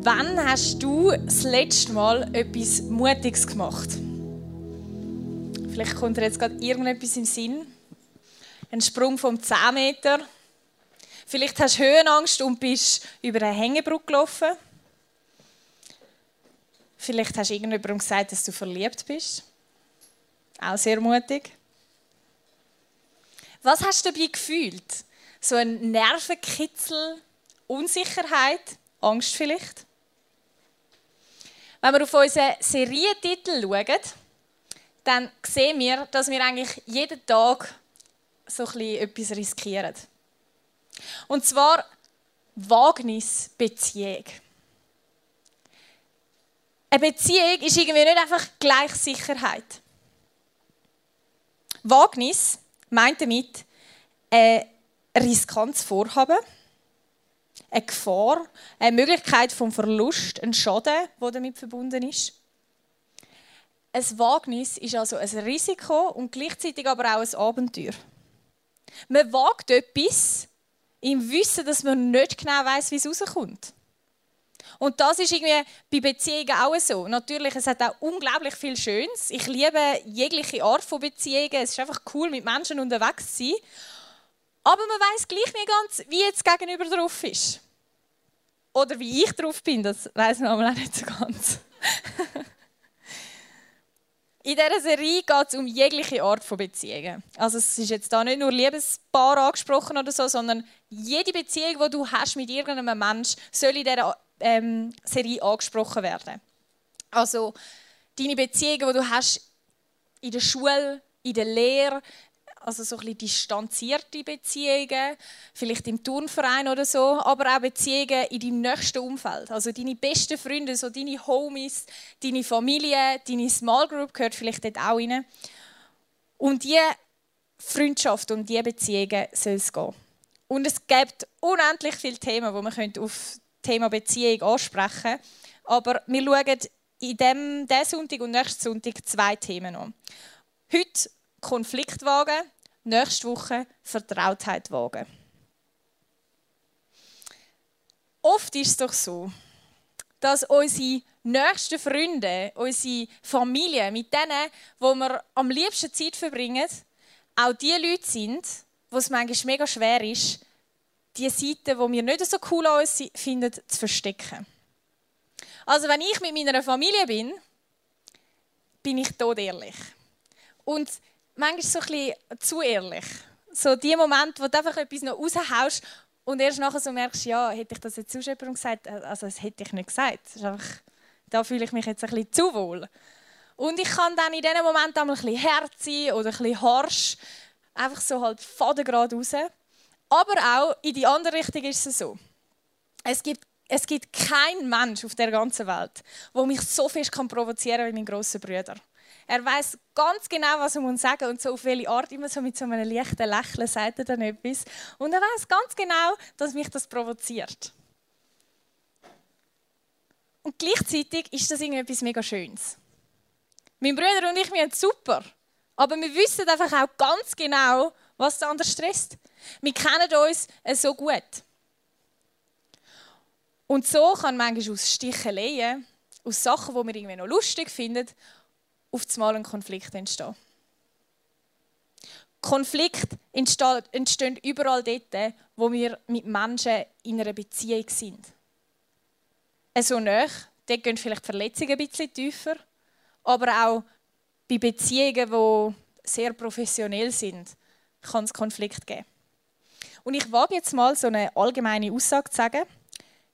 Wann hast du das letzte Mal etwas Mutiges gemacht? Vielleicht kommt dir jetzt gerade irgendetwas im Sinn. Ein Sprung vom 10 Meter. Vielleicht hast du Höhenangst und bist über eine Hängebrücke gelaufen. Vielleicht hast du irgendjemandem gesagt, dass du verliebt bist. Auch sehr mutig. Was hast du dabei gefühlt? So ein Nervenkitzel, Unsicherheit, Angst vielleicht? Wenn wir auf unseren Serientitel schauen, dann sehen wir, dass wir eigentlich jeden Tag so etwas riskieren. Und zwar Wagnisbeziehung. Eine Beziehung ist irgendwie nicht einfach gleich Sicherheit. Wagnis meint damit ein riskantes Vorhaben, eine Gefahr, eine Möglichkeit vom Verlust, ein Schaden, der damit verbunden ist. Ein Wagnis ist also ein Risiko und gleichzeitig aber auch ein Abenteuer. Man wagt etwas im Wissen, dass man nicht genau weiß, wie es rauskommt. Und das ist irgendwie bei Beziehungen auch so. Natürlich, es hat auch unglaublich viel Schönes. Ich liebe jegliche Art von Beziehungen. Es ist einfach cool, mit Menschen unterwegs zu sein. Aber man weiß gleich nicht ganz, wie jetzt gegenüber drauf ist. Oder wie ich drauf bin, das weiß man auch nicht so ganz. In dieser Serie geht es um jegliche Art von Beziehungen. Also es ist jetzt da nicht nur Liebespaar angesprochen oder so, sondern jede Beziehung, die du hast mit irgendeinem Menschen, soll in dieser ähm, Serie angesprochen werden. Also deine Beziehungen, die du hast in der Schule, in der Lehre, also so ein bisschen distanzierte Beziehungen, vielleicht im Turnverein oder so, aber auch Beziehungen in deinem nächsten Umfeld. Also deine besten Freunde, so deine Homies, deine Familie, deine Small Group gehört vielleicht dort auch rein. Und diese Freundschaft und diese Beziehungen soll es gehen. Und es gibt unendlich viele Themen, die man auf das Thema Beziehung ansprechen könnte. Aber wir schauen in diesem, Sonntag und nächsten Sonntag zwei Themen an. Heute Konflikt wagen, nächste Woche Vertrautheit wagen. Oft ist es doch so, dass unsere nächsten Freunde, unsere Familie, mit denen, wo wir am liebsten Zeit verbringen, auch die Leute sind, wo es manchmal mega schwer ist, die Seiten, die wir nicht so cool an uns finden, zu verstecken. Also wenn ich mit meiner Familie bin, bin ich tot ehrlich. Und manchmal so ein bisschen zu ehrlich. So die Momente, wo du einfach etwas noch raushaust und erst nachher so merkst, ja, hätte ich das jetzt zu jemandem gesagt? Also das hätte ich nicht gesagt. Einfach, da fühle ich mich jetzt ein bisschen zu wohl. Und ich kann dann in diesen Momenten ein bisschen hart sein oder ein bisschen harsch. Einfach so halt fadengrad raus. Aber auch in die andere Richtung ist es so. Es gibt, es gibt keinen Mensch auf der ganzen Welt, der mich so fest provozieren kann wie mein grosser Bruder. Er weiß ganz genau, was er muss sagen und so auf welche Art, immer so mit so einem leichten Lächeln sagt er dann etwas. Und er weiß ganz genau, dass mich das provoziert. Und gleichzeitig ist das irgendwie etwas mega Schönes. Mein Bruder und ich, wir sind super. Aber wir wissen einfach auch ganz genau, was der andere stresst. Wir kennen uns so gut. Und so kann manchmal aus Sticheleien, aus Sachen, die wir irgendwie noch lustig finden, auf einmal ein Konflikt entstehen. Konflikt entstehen überall dort, wo wir mit Menschen in einer Beziehung sind. So nah, dort gehen vielleicht Verletzungen ein bisschen tiefer, aber auch bei Beziehungen, die sehr professionell sind, kann es Konflikt geben. Und ich wage jetzt mal so eine allgemeine Aussage zu sagen.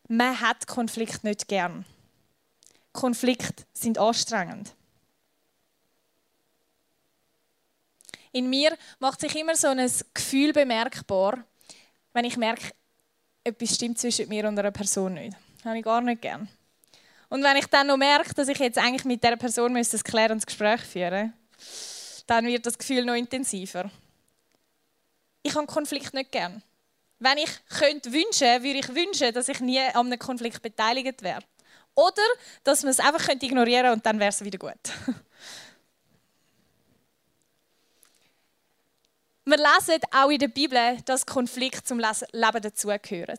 Man hat Konflikt nicht gern. Konflikte sind anstrengend. In mir macht sich immer so ein Gefühl bemerkbar, wenn ich merke, etwas stimmt zwischen mir und einer Person nicht. Das habe ich gar nicht gern. Und wenn ich dann noch merke, dass ich jetzt eigentlich mit dieser Person ein klärendes Gespräch führen müsste, dann wird das Gefühl noch intensiver. Ich habe Konflikt nicht gern. Wenn ich könnte wünschen, würde ich wünschen, dass ich nie an einem Konflikt beteiligt wäre. Oder dass man es einfach ignorieren könnte und dann wäre es wieder gut. Wir lesen auch in der Bibel, dass Konflikte zum Leben dazugehören.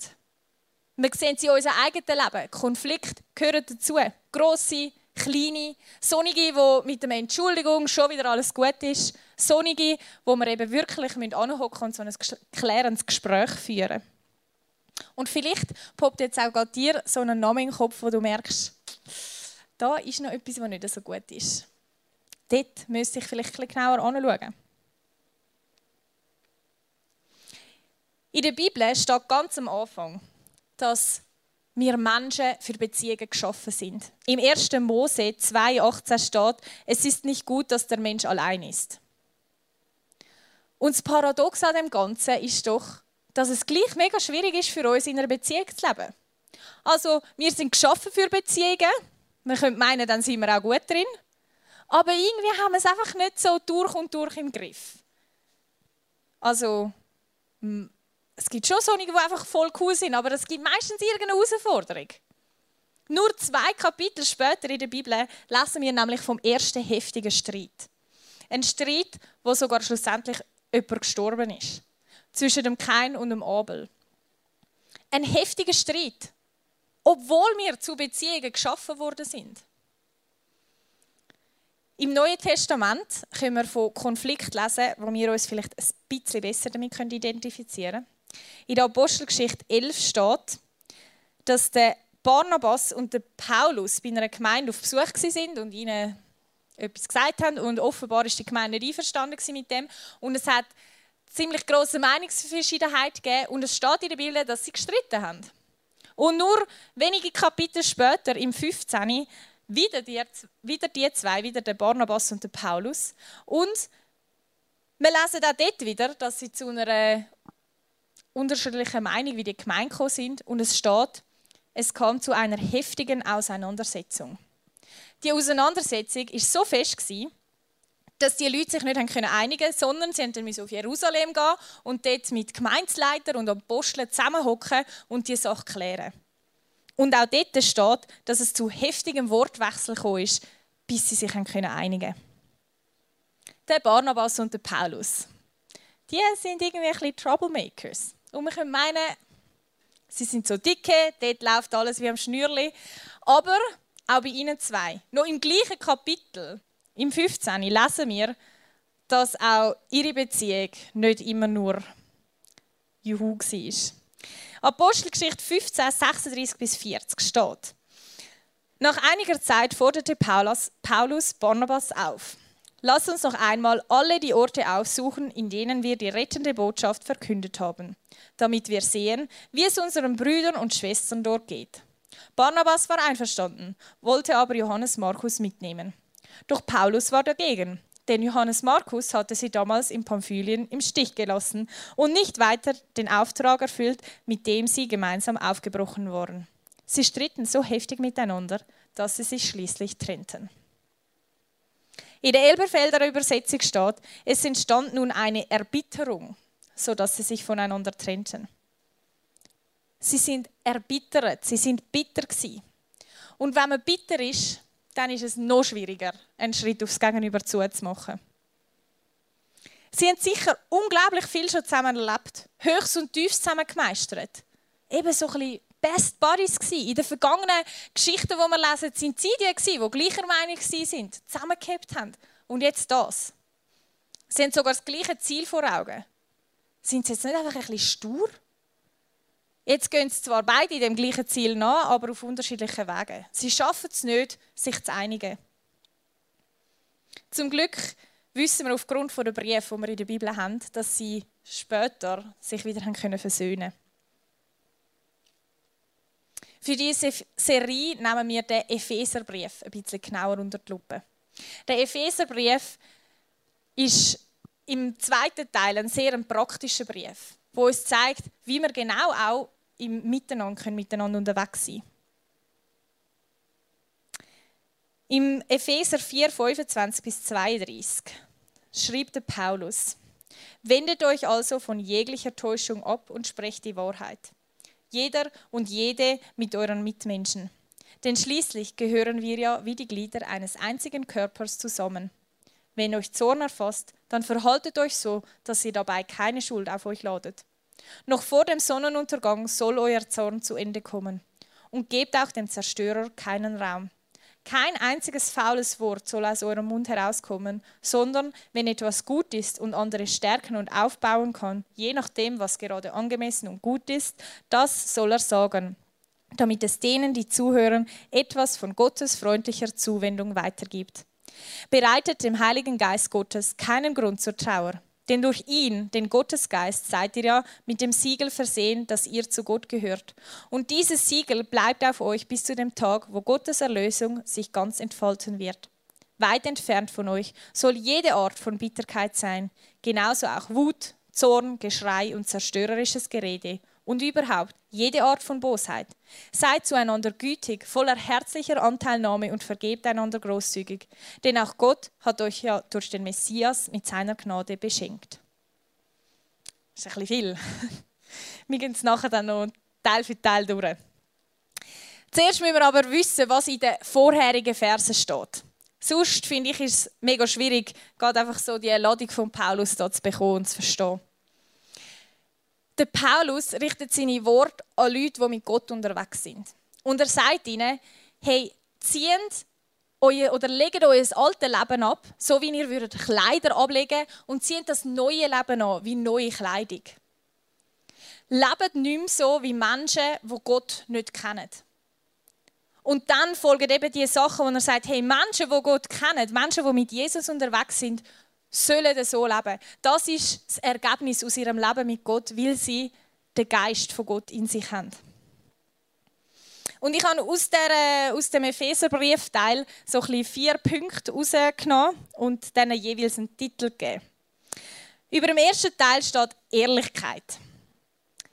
Wir sehen sie in unserem eigenen Leben. Konflikt gehören dazu. Grosse, kleine, sonnige, wo mit der Entschuldigung schon wieder alles gut ist. Sonnige, wo wir eben wirklich anhocken und so ein klärendes Gespräch führen. Und vielleicht poppt jetzt auch gerade dir so ein Name in den Kopf, wo du merkst, da ist noch etwas, was nicht so gut ist. Dort müsste ich vielleicht ein genauer anschauen. In der Bibel steht ganz am Anfang, dass wir Menschen für Beziehungen geschaffen sind. Im 1. Mose 2,18 steht, es ist nicht gut, dass der Mensch allein ist. Und das Paradox an dem Ganzen ist doch, dass es gleich mega schwierig ist für uns, in einer Beziehung zu leben. Also, wir sind geschaffen für Beziehungen. Man könnte meinen, dann sind wir auch gut drin. Aber irgendwie haben wir es einfach nicht so durch und durch im Griff. Also, es gibt schon solche, die einfach voll cool sind, aber es gibt meistens irgendeine Herausforderung. Nur zwei Kapitel später in der Bibel lesen wir nämlich vom ersten heftigen Streit. Ein Streit, wo sogar schlussendlich jemand gestorben ist. Zwischen dem Kain und dem Abel. Ein heftiger Streit, obwohl wir zu Beziehungen geschaffen worden sind. Im Neuen Testament können wir von Konflikt lesen, wo wir uns vielleicht ein bisschen besser damit identifizieren können. In der Apostelgeschichte 11 steht, dass der Barnabas und der Paulus bei einer Gemeinde auf Besuch sind und ihnen etwas gesagt haben und offenbar ist die Gemeinde nicht einverstanden mit dem und es hat ziemlich große Meinungsverschiedenheit gegeben und es steht in der Bibel, dass sie gestritten haben. Und nur wenige Kapitel später, im 15., wieder die, wieder die zwei, wieder der Barnabas und der Paulus. Und wir lesen auch dort wieder, dass sie zu einer unterschiedlichen Meinung wie die Gemeinde gekommen sind. Und es steht, es kam zu einer heftigen Auseinandersetzung. Die Auseinandersetzung war so fest, dass die Leute sich nicht einigen konnten, sondern sie mussten auf Jerusalem gehen und dort mit Gemeinsleiter und Aposteln zusammenhocken und die Sache klären. Und auch dort steht, dass es zu heftigem Wortwechsel kam, bis sie sich einigen konnten. Der Barnabas und der Paulus, die sind irgendwie ein bisschen Troublemakers. Und wir können meinen, sie sind so dicke, dort läuft alles wie am Schnürli. Aber auch bei ihnen zwei. Noch im gleichen Kapitel, im 15. lesen wir, dass auch ihre Beziehung nicht immer nur Juhu war. Apostelgeschichte 15, 36 bis 40 steht. Nach einiger Zeit forderte Paulus, Paulus Barnabas auf. Lass uns noch einmal alle die Orte aufsuchen, in denen wir die rettende Botschaft verkündet haben, damit wir sehen, wie es unseren Brüdern und Schwestern dort geht. Barnabas war einverstanden, wollte aber Johannes Markus mitnehmen. Doch Paulus war dagegen, denn Johannes Markus hatte sie damals in Pamphylien im Stich gelassen und nicht weiter den Auftrag erfüllt, mit dem sie gemeinsam aufgebrochen waren. Sie stritten so heftig miteinander, dass sie sich schließlich trennten. In der Elberfelder Übersetzung steht, es entstand nun eine Erbitterung, sodass sie sich voneinander trennten. Sie sind erbittert, sie sind bitter gewesen. Und wenn man bitter ist, dann ist es noch schwieriger, einen Schritt aufs Gegenüber zuzumachen. Sie haben sicher unglaublich viel schon zusammen erlebt, Höchst und Tiefs zusammen gemeistert. Eben so ein bisschen Best Buddies gewesen. In den vergangenen Geschichten, die wir lesen, sind sie die gewesen, die gleicher Meinung sind, zusammengehabt haben. Und jetzt das. Sie haben sogar das gleiche Ziel vor Augen. Sind sie jetzt nicht einfach ein bisschen stur? Jetzt gehen sie zwar beide dem gleichen Ziel nach, aber auf unterschiedlichen Wegen. Sie schaffen es nicht, sich zu einigen. Zum Glück wissen wir aufgrund der Briefe, die wir in der Bibel haben, dass sie später sich wieder können versöhnen Für diese Serie nehmen wir den Epheserbrief ein bisschen genauer unter die Lupe. Der Epheserbrief ist im zweiten Teil ein sehr praktischer Brief, wo uns zeigt, wie wir genau auch im Miteinander, können miteinander unterwegs sein Im Epheser 4, 25 bis 32 schrieb der Paulus, Wendet euch also von jeglicher Täuschung ab und sprecht die Wahrheit. Jeder und jede mit euren Mitmenschen. Denn schließlich gehören wir ja wie die Glieder eines einzigen Körpers zusammen. Wenn euch Zorn erfasst, dann verhaltet euch so, dass ihr dabei keine Schuld auf euch ladet. Noch vor dem Sonnenuntergang soll euer Zorn zu Ende kommen. Und gebt auch dem Zerstörer keinen Raum. Kein einziges faules Wort soll aus eurem Mund herauskommen, sondern wenn etwas gut ist und andere stärken und aufbauen kann, je nachdem, was gerade angemessen und gut ist, das soll er sagen, damit es denen, die zuhören, etwas von Gottes freundlicher Zuwendung weitergibt. Bereitet dem Heiligen Geist Gottes keinen Grund zur Trauer. Denn durch ihn, den Gottesgeist, seid ihr ja mit dem Siegel versehen, dass ihr zu Gott gehört. Und dieses Siegel bleibt auf euch bis zu dem Tag, wo Gottes Erlösung sich ganz entfalten wird. Weit entfernt von euch soll jede Art von Bitterkeit sein, genauso auch Wut, Zorn, Geschrei und zerstörerisches Gerede und überhaupt jede Art von Bosheit. Seid zueinander gütig, voller herzlicher Anteilnahme und vergebt einander großzügig, denn auch Gott hat euch ja durch den Messias mit seiner Gnade beschenkt. Das ist ein bisschen viel. Wir gehen es nachher dann noch Teil für Teil durch. Zuerst müssen wir aber wissen, was in den vorherigen Versen steht. Sonst finde ich es mega schwierig, gerade einfach so die Ladung von Paulus da zu bekommen und zu verstehen. Der Paulus richtet seine Worte an Leute, die mit Gott unterwegs sind. Und er sagt ihnen, hey, zieht euer, oder legt euer altes Leben ab, so wie ihr würdet Kleider ablegen und zieht das neue Leben an, wie neue Kleidung. Lebt nicht mehr so wie Menschen, die Gott nicht kennen. Und dann folgen eben die Sachen, wo er sagt, hey, Menschen, die Gott kennen, Menschen, die mit Jesus unterwegs sind, sollen so leben. Das ist das Ergebnis aus ihrem Leben mit Gott, weil sie den Geist von Gott in sich haben. Und ich habe aus, der, aus dem Epheserbriefteil so ein vier Punkte herausgenommen und denen jeweils einen Titel gegeben. Über dem ersten Teil steht Ehrlichkeit.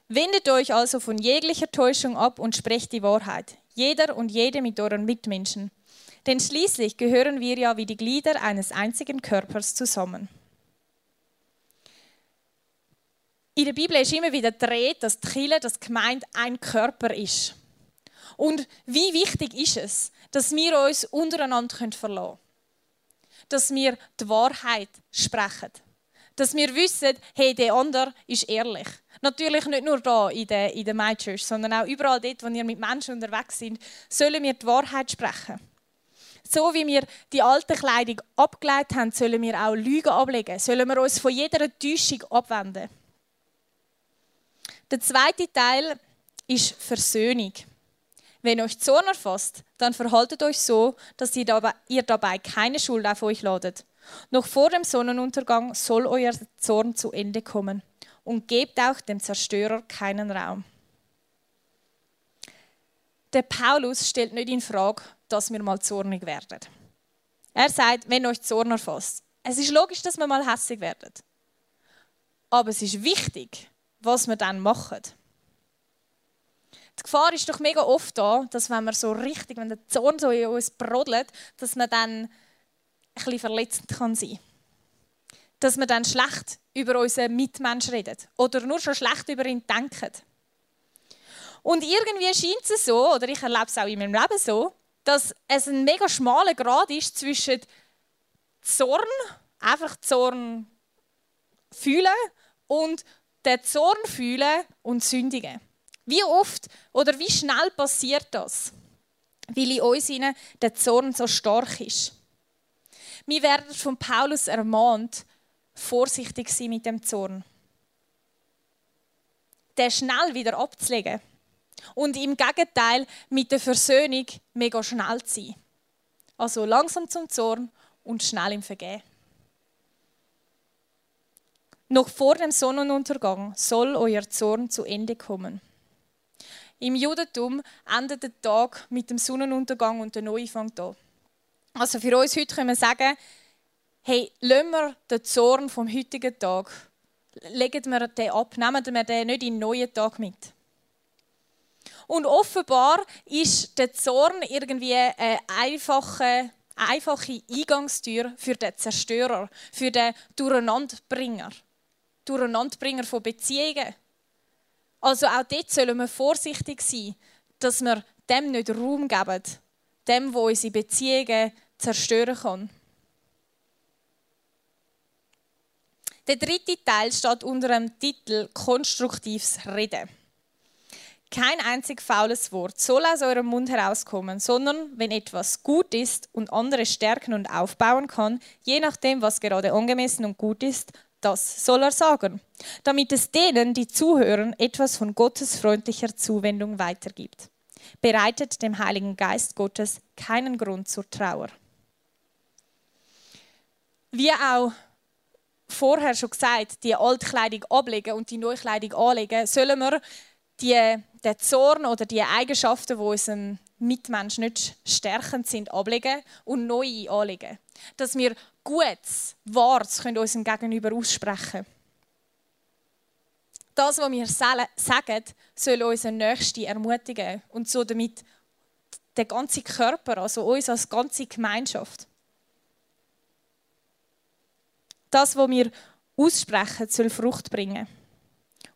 Wendet euch also von jeglicher Täuschung ab und sprecht die Wahrheit. Jeder und jede mit euren Mitmenschen. Denn schließlich gehören wir ja wie die Glieder eines einzigen Körpers zusammen. In der Bibel ist immer wieder dreht, dass die Kirche, das Gemeinde ein Körper ist. Und wie wichtig ist es, dass wir uns untereinander verlassen können? Dass wir die Wahrheit sprechen. Dass wir wissen, hey, der andere ist ehrlich. Natürlich nicht nur da in der, in der My Church, sondern auch überall dort, wo wir mit Menschen unterwegs sind, sollen wir die Wahrheit sprechen. So wie wir die alte Kleidung abgelegt haben, sollen wir auch Lügen ablegen. Sollen wir uns von jeder Täuschung abwenden. Der zweite Teil ist Versöhnung. Wenn euch Zorn erfasst, dann verhaltet euch so, dass ihr dabei, keine Schuld auf euch ladet. Noch vor dem Sonnenuntergang soll euer Zorn zu Ende kommen. Und gebt auch dem Zerstörer keinen Raum. Der Paulus stellt nicht in Frage, dass wir mal zornig werden. Er sagt, wenn euch Zorn erfasst. Es ist logisch, dass wir mal hässlich werden. Aber es ist wichtig, was wir dann machen. Die Gefahr ist doch mega oft da, dass wenn wir so richtig, wenn der Zorn so in uns brodelt, dass man dann ein bisschen verletzend kann sein. Dass wir dann schlecht über unseren Mitmenschen reden oder nur schon schlecht über ihn denken. Und irgendwie scheint es so, oder ich erlebe es auch in meinem Leben so, dass es ein mega schmaler Grad ist zwischen Zorn, einfach Zorn fühlen und den Zorn fühlen und sündigen. Wie oft oder wie schnell passiert das? Weil in uns der Zorn so stark ist. Wir werden von Paulus ermahnt, vorsichtig sein mit dem Zorn. Den schnell wieder abzulegen und im Gegenteil mit der Versöhnung mega schnell zu sein. Also langsam zum Zorn und schnell im Vergehen. Noch vor dem Sonnenuntergang soll euer Zorn zu Ende kommen. Im Judentum endet der Tag mit dem Sonnenuntergang und der Neufang da. Also für uns heute können wir sagen, hey, lassen wir den Zorn vom heutigen Tag, legen wir den ab, nehmen wir den nicht in den neuen Tag mit. Und offenbar ist der Zorn irgendwie eine einfache, einfache Eingangstür für den Zerstörer, für den Durcheinanderbringer. Durcheinanderbringer von Beziehungen. Also auch dort sollen wir vorsichtig sein, dass wir dem nicht Raum geben, dem, wo unsere Beziehungen zerstören kann. Der dritte Teil steht unter dem Titel Konstruktives Reden. Kein einzig faules Wort soll aus eurem Mund herauskommen, sondern wenn etwas gut ist und andere stärken und aufbauen kann, je nachdem, was gerade angemessen und gut ist, das soll er sagen, damit es denen, die zuhören, etwas von Gottes freundlicher Zuwendung weitergibt. Bereitet dem Heiligen Geist Gottes keinen Grund zur Trauer. Wie auch vorher schon gesagt, die Altkleidung ablegen und die Neukleidung anlegen, sollen wir die, den Zorn oder die Eigenschaften, die unserem Mitmensch nicht stärkend sind, ablegen und neue anlegen. Dass wir Gutes, Wahres können unserem Gegenüber aussprechen. Das, was wir sagen, soll unseren Nächsten ermutigen und so damit den ganzen Körper, also uns als ganze Gemeinschaft. Das, was wir aussprechen, soll Frucht bringen.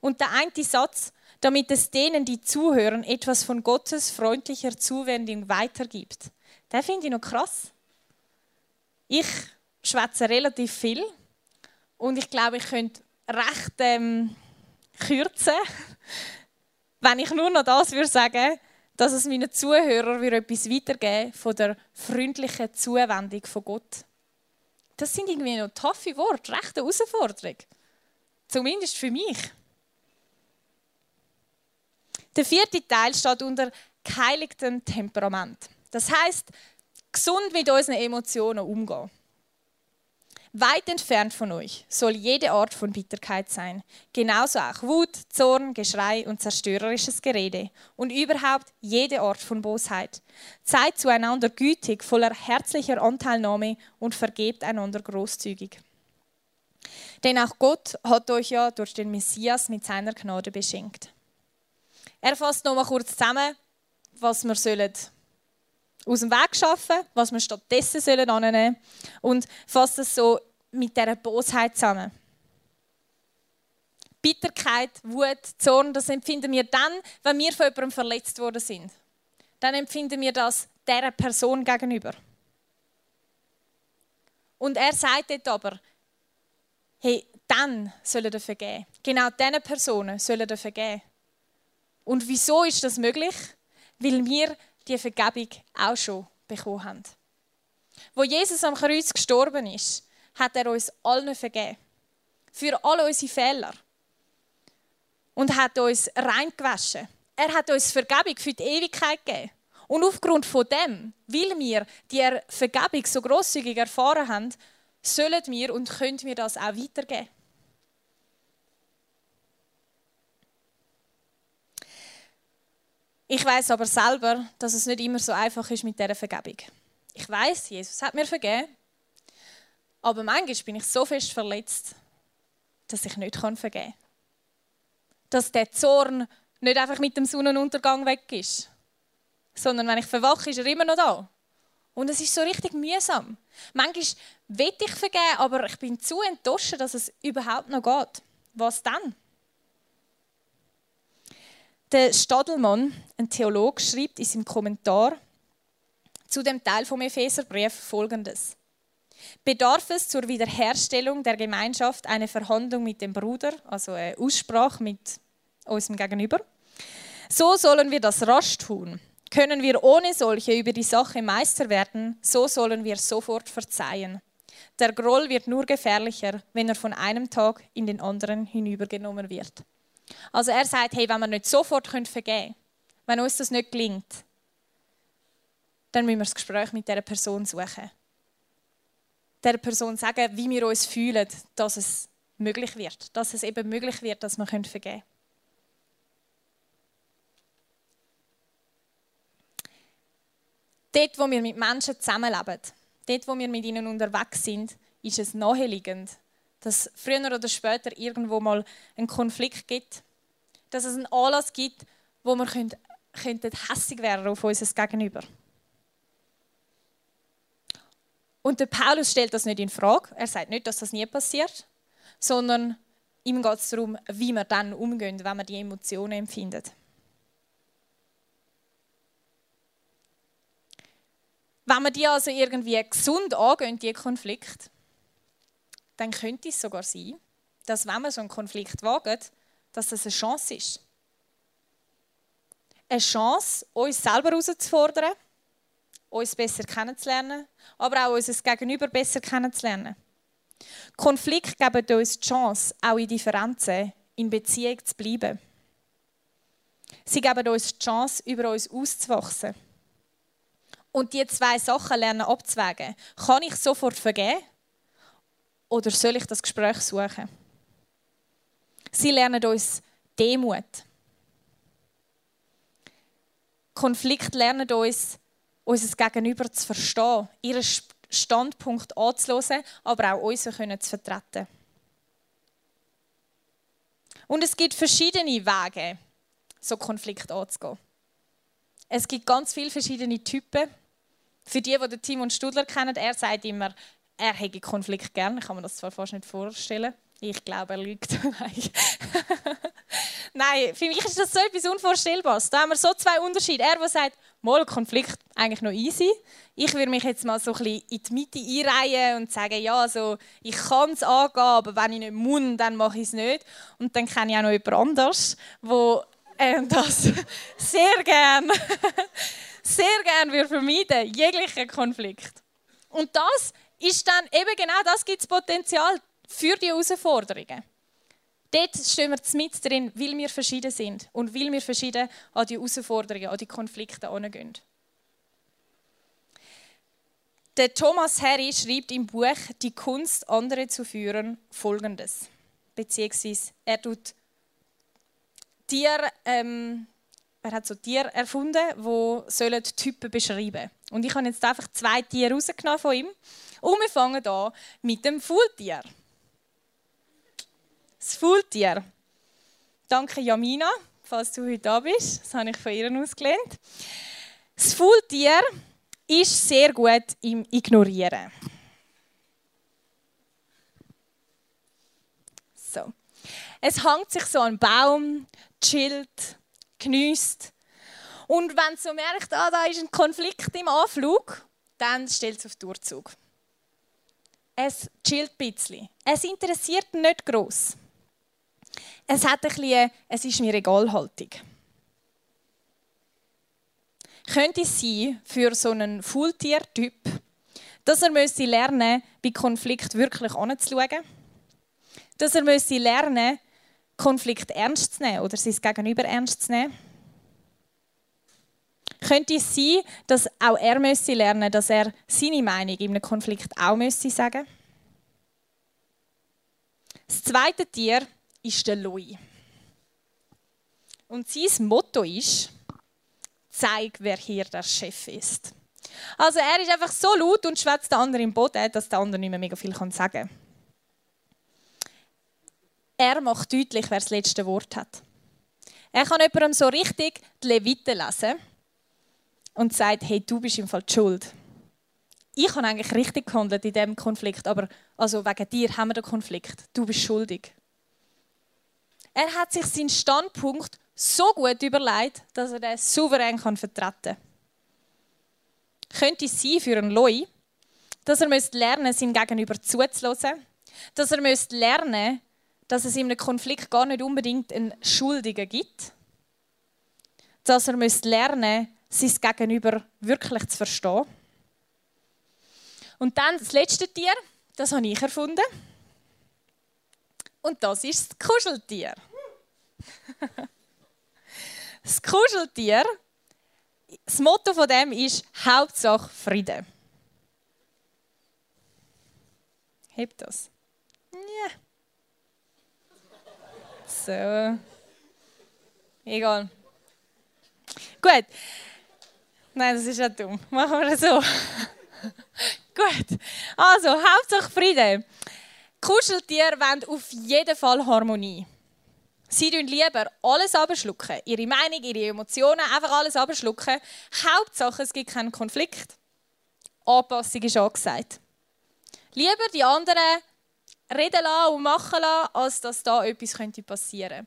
Und der eine Satz, damit es denen, die zuhören, etwas von Gottes freundlicher Zuwendung weitergibt. Den finde ich noch krass. Ich schwätze relativ viel und ich glaube, ich könnte recht ähm, kürzen, wenn ich nur noch das würde sagen, dass es meinen Zuhörern etwas weitergeben von der freundlichen Zuwendung von Gott. Das sind irgendwie noch taffe Worte, rechte Herausforderung. Zumindest für mich. Der vierte Teil steht unter geheiligtem Temperament. Das heißt, gesund mit unseren Emotionen umgehen. Weit entfernt von euch soll jede Art von Bitterkeit sein, genauso auch Wut, Zorn, Geschrei und zerstörerisches Gerede und überhaupt jede Art von Bosheit. Seid zueinander gütig, voller herzlicher Anteilnahme und vergebt einander großzügig. Denn auch Gott hat euch ja durch den Messias mit seiner Gnade beschenkt. Er fasst noch mal kurz zusammen, was wir sollen aus dem Weg schaffen, was wir stattdessen sollen annehmen und fasst es so mit dieser Bosheit zusammen. Bitterkeit, Wut, Zorn, das empfinden wir dann, wenn wir von jemandem verletzt worden sind. Dann empfinden wir das dieser Person gegenüber. Und er sagt dort aber, hey, dann sollen ihr vergeben. Genau diesen Personen sollen ihr vergeben. Und wieso ist das möglich? Weil wir die Vergebung auch schon bekommen haben. Wo Jesus am Kreuz gestorben ist, hat er uns allen vergeben. Für alle unsere Fehler. Und hat uns reingewaschen. Er hat uns Vergebung für die Ewigkeit gegeben. Und aufgrund von dem, weil wir die Vergebung so grosszügig erfahren haben, sollen wir und können wir das auch weitergeben. Ich weiß aber selber, dass es nicht immer so einfach ist mit dieser Vergebung. Ich weiß, Jesus hat mir vergeben, aber manchmal bin ich so fest verletzt, dass ich nicht vergeben kann. Dass der Zorn nicht einfach mit dem Sonnenuntergang weg ist, sondern wenn ich verwache, ist er immer noch da. Und es ist so richtig mühsam. Manchmal will ich vergeben, aber ich bin zu enttäuscht, dass es überhaupt noch geht. Was dann? Der Stadelmann, ein Theologe, schreibt in seinem Kommentar zu dem Teil vom Epheserbrief folgendes: Bedarf es zur Wiederherstellung der Gemeinschaft eine Verhandlung mit dem Bruder, also eine Aussprache mit unserem Gegenüber? So sollen wir das rasch tun. Können wir ohne solche über die Sache Meister werden, so sollen wir sofort verzeihen. Der Groll wird nur gefährlicher, wenn er von einem Tag in den anderen hinübergenommen wird. Also er sagt, hey, wenn wir nicht sofort vergeben können, wenn uns das nicht gelingt, dann müssen wir das Gespräch mit dieser Person suchen. Der Person sagen, wie wir uns fühlen, dass es möglich wird, dass es eben möglich wird, dass wir vergeben können. Dort, wo wir mit Menschen zusammenleben, dort, wo wir mit ihnen unterwegs sind, ist es naheliegend, dass früher oder später irgendwo mal einen Konflikt gibt, dass es einen Anlass gibt, wo wir könnten hässig werden auf unser Gegenüber. Und der Paulus stellt das nicht in Frage. Er sagt nicht, dass das nie passiert, sondern ihm geht es darum, wie wir dann umgehen, wenn wir die Emotionen empfinden. Wenn wir die also irgendwie gesund angehen, die Konflikt, dann könnte es sogar sein, dass wenn wir so einen Konflikt wagen, dass das eine Chance ist. Eine Chance, uns selber herauszufordern, uns besser kennenzulernen, aber auch unser Gegenüber besser kennenzulernen. Konflikte geben uns die Chance, auch in Differenzen in Beziehung zu bleiben. Sie geben uns die Chance, über uns auszuwachsen. Und die zwei Sachen lernen abzuwägen. Kann ich sofort vergeben oder soll ich das Gespräch suchen? Sie lernen uns Demut. Konflikt lernen uns, unser Gegenüber zu verstehen, ihren Standpunkt anzuhören, aber auch unseren zu vertreten. Und es gibt verschiedene Wege, so Konflikt anzugehen. Es gibt ganz viele verschiedene Typen. Für die, die Timon Studler kennen, er sagt immer, er hätte Konflikt gerne. Ich kann mir das zwar fast nicht vorstellen. Ich glaube, er lügt. Nein, für mich ist das so etwas Unvorstellbares. Da haben wir so zwei Unterschiede. Er, der sagt, mal Konflikt eigentlich noch easy. Ich würde mich jetzt mal so ein bisschen in die Mitte einreihen und sagen, ja, also ich kann es angehen, aber wenn ich nicht muss, dann mache ich es nicht. Und dann kenne ich auch noch jemand anderes, der ähm, das sehr gern, sehr gern würde jeglichen Konflikt. Und das ist dann eben genau das gibt das Potenzial für die Herausforderungen. Dort stehen wir mit drin, weil wir verschieden sind und weil wir verschieden an die Herausforderungen, an die Konflikte angehen. Der Thomas Harry schreibt im Buch Die Kunst, andere zu führen, folgendes. Beziehungsweise er tut Tier, ähm, er hat so Tiere erfunden, die Typen beschreiben. Und ich habe jetzt einfach zwei Tiere rausgenommen von ihm. Und wir fangen an mit dem Fulltier. Das Fulltier. Danke Jamina, falls du heute da bist. Das habe ich von ihr ausgelehnt. Das Fulltier ist sehr gut im Ignorieren. So. Es hängt sich so an Baum, chillt, genießt. Und wenn es so merkt, ah, da ist ein Konflikt im Anflug, dann stellt es auf Durchzug. Es chillt ein bisschen. Es interessiert nicht gross. Es hat ein bisschen, es ist mir Egalhaltung. Könnte es sein, für so einen Fulltier-Typ, dass er müsste lernen bei Konflikt wirklich anzuschauen? Dass er müsste lernen Konflikt ernst zu nehmen oder sein Gegenüber ernst zu nehmen? Könnte es sein, dass auch er müsste lernen, dass er seine Meinung in einem Konflikt auch müsste sagen? Das zweite Tier ist der Louis. Und sein Motto ist: Zeig, wer hier der Chef ist. Also er ist einfach so laut und schwätzt den anderen im Boden, dass der andere nicht mehr mega viel sagen kann. Er macht deutlich, wer das letzte Wort hat. Er kann jemandem so richtig die Leviten lesen und sagt, hey, du bist im Fall die schuld. Ich habe eigentlich richtig gehandelt in diesem Konflikt, aber also wegen dir haben wir den Konflikt. Du bist schuldig. Er hat sich seinen Standpunkt so gut überlegt, dass er den souverän kann vertreten kann. Könnte es sein für einen Loi, dass er lernen müsste, seinem Gegenüber zuzulassen, dass er lernen müsste, dass es in einem Konflikt gar nicht unbedingt einen Schuldigen gibt. Dass er lernen müsste, sein Gegenüber wirklich zu verstehen. Und dann das letzte Tier, das habe ich erfunden. Und das ist das Kuscheltier. das Kuscheltier, das Motto von dem ist Hauptsache Frieden. Hebt das? Ja. So. Egal. Gut. Nein, das ist ja dumm. Machen wir das so. Gut. Also, Hauptsache Frieden. Kuscheltiere wollen auf jeden Fall Harmonie. Sie tun lieber alles abschlucken. Ihre Meinung, ihre Emotionen, einfach alles abschlucken. Hauptsache, es gibt keinen Konflikt. Anpassung ist angesagt. Lieber die anderen reden lassen und machen lassen, als dass da etwas passieren könnte.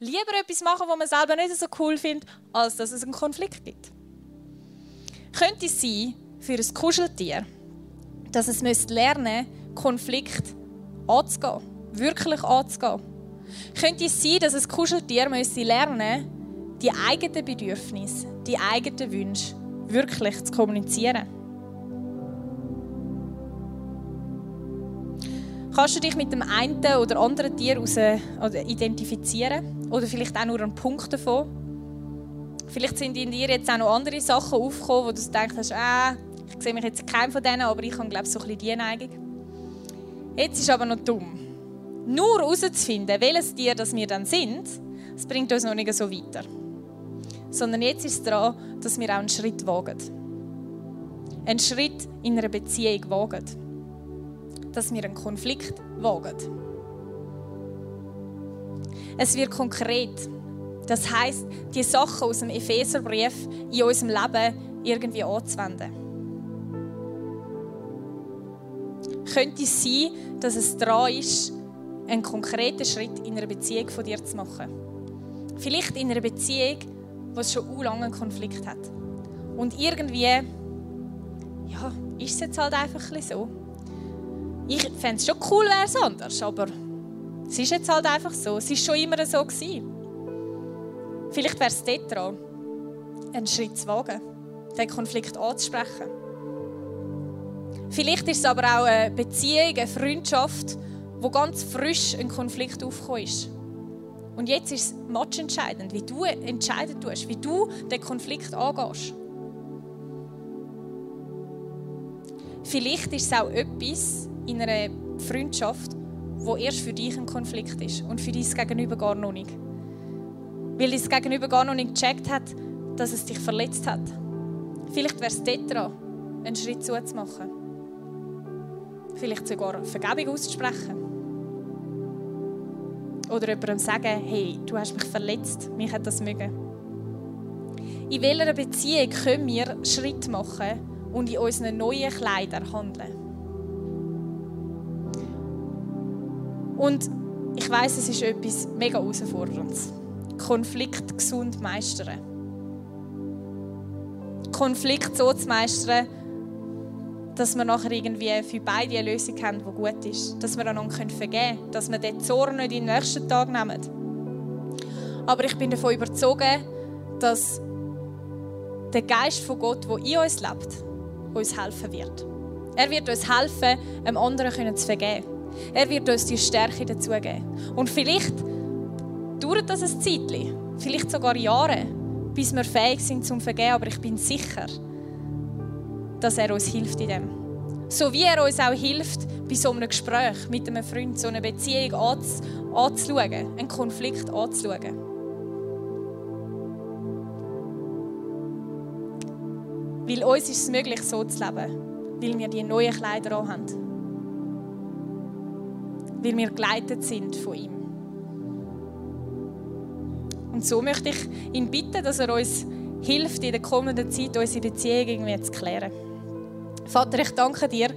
Lieber etwas machen, was man selber nicht so cool findet, als dass es einen Konflikt gibt. Könnte es sein, für ein Kuscheltier, dass es lernen müsste, Konflikt anzugehen. wirklich anzugehen. Könnte es sein, dass ein Kuscheltier müsste lernen die eigenen Bedürfnisse, die eigenen Wünsche wirklich zu kommunizieren? Kannst du dich mit dem einen oder anderen Tier identifizieren? Oder vielleicht auch nur einen Punkt davon? Vielleicht sind in dir jetzt auch noch andere Sachen aufgekommen, wo du denkst, äh, ich sehe mich jetzt keinem von denen, aber ich habe, glaube ich, so ein bisschen die Neigung. Jetzt ist aber noch dumm. Nur herauszufinden, welches Tier das wir dann sind, das bringt uns noch nicht so weiter. Sondern jetzt ist es daran, dass wir auch einen Schritt wagen. Einen Schritt in einer Beziehung wagen. Dass wir einen Konflikt wagen. Es wird konkret. Das heißt, die Sachen aus dem Epheserbrief in unserem Leben irgendwie anzuwenden. Könnte es sein, dass es dran ist, einen konkreten Schritt in einer Beziehung von dir zu machen? Vielleicht in einer Beziehung, es schon lange einen Konflikt hat. Und irgendwie, ja, ist es jetzt halt einfach ein so. Ich fände es schon cool, wäre es anders, aber es ist jetzt halt einfach so. Es war schon immer so gewesen. Vielleicht wäre es dort dran, einen Schritt zu wagen, den Konflikt anzusprechen. Vielleicht ist es aber auch eine Beziehung, eine Freundschaft, wo ganz frisch ein Konflikt aufgekommen ist. Und jetzt ist es matchentscheidend, wie du entscheiden tust, wie du den Konflikt angehst. Vielleicht ist es auch etwas in einer Freundschaft, wo erst für dich ein Konflikt ist und für dein Gegenüber gar noch nicht weil dein Gegenüber gar noch nicht gecheckt hat, dass es dich verletzt hat. Vielleicht wäre es dort dran, einen Schritt zuzumachen. Vielleicht sogar Vergebung auszusprechen. Oder jemandem sagen, hey, du hast mich verletzt, mich hat das mögen. In welcher Beziehung können wir Schritt machen und in unseren neuen Kleidern handeln? Und ich weiß, es ist etwas mega herausforderndes. Konflikt gesund meistern. Konflikt so zu meistern, dass wir nachher irgendwie für beide eine Lösung haben, die gut ist. Dass wir einander vergeben können, dass wir den Zorn nicht in den nächsten Tag nehmen. Aber ich bin davon überzeugt, dass der Geist von Gott, der in uns lebt, uns helfen wird. Er wird uns helfen, einem anderen zu vergeben. Er wird uns die Stärke dazu geben. Und vielleicht dauert das ein Zeitchen, vielleicht sogar Jahre, bis wir fähig sind zum Vergeben, aber ich bin sicher, dass er uns hilft in dem. So wie er uns auch hilft, bei so einem Gespräch mit einem Freund, so eine Beziehung anzuschauen, einen Konflikt anzuschauen. Weil uns ist es möglich, so zu leben, weil wir die neuen Kleider haben. Weil wir geleitet sind von ihm. Und so möchte ich ihn bitten, dass er uns hilft, in der kommenden Zeit unsere Beziehung irgendwie zu klären. Vater, ich danke dir,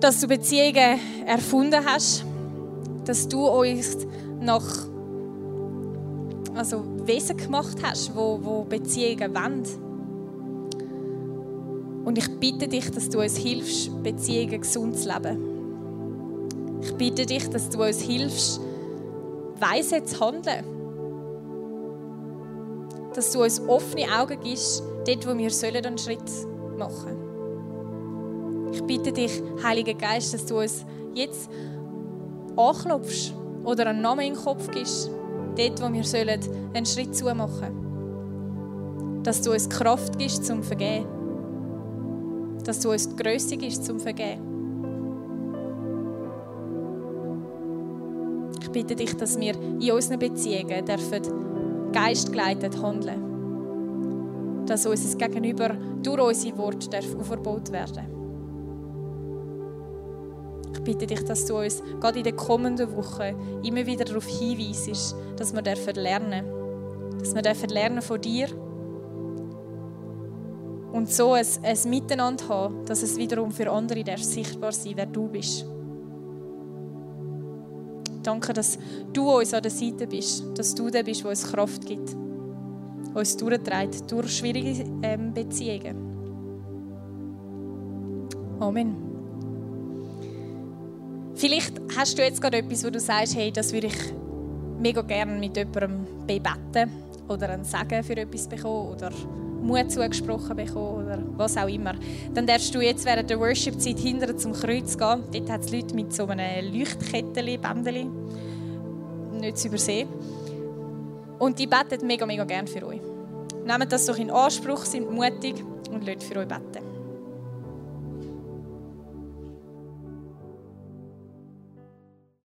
dass du Beziehungen erfunden hast, dass du uns nach also Wesen gemacht hast, wo, wo Beziehungen wollen. Und ich bitte dich, dass du uns hilfst, Beziehungen gesund zu leben. Ich bitte dich, dass du uns hilfst, weise zu handeln dass du uns offene Augen gibst, dort, wo wir sollen, einen Schritt machen Ich bitte dich, Heiliger Geist, dass du uns jetzt anklopfst oder einen Namen in den Kopf gibst, dort, wo wir sollen, einen Schritt zu machen. Dass du uns Kraft gibst zum Vergehen. Dass du uns die Größe gibst zum Vergehen. Ich bitte dich, dass wir in unseren Beziehungen dürfen geistgeleitet handeln. Dass unser Gegenüber durch unsere Worte aufgebaut werden Ich bitte dich, dass du uns gerade in den kommenden Wochen immer wieder darauf hinweisest, dass wir lernen dürfen. Dass wir lernen von dir und so ein, ein Miteinander haben, dass es wiederum für andere sichtbar sein wer du bist. Danke, dass du uns an der Seite bist, dass du der bist, der uns Kraft gibt, uns durchträgt durch schwierige ähm, Beziehungen. Amen. Vielleicht hast du jetzt gerade etwas, wo du sagst, hey, das würde ich mega gerne mit jemandem bebeten oder ein Sagen für etwas bekommen oder Mut zugesprochen bekommen oder was auch immer. Dann darfst du jetzt während der Worship-Zeit hinterher zum Kreuz gehen. Dort hat es Leute mit so einem Leuchtkettchen, Bändeli. Nicht zu übersehen. Und die beten mega, mega gerne für euch. Nehmt das doch in Anspruch, sind mutig und lasst für euch beten.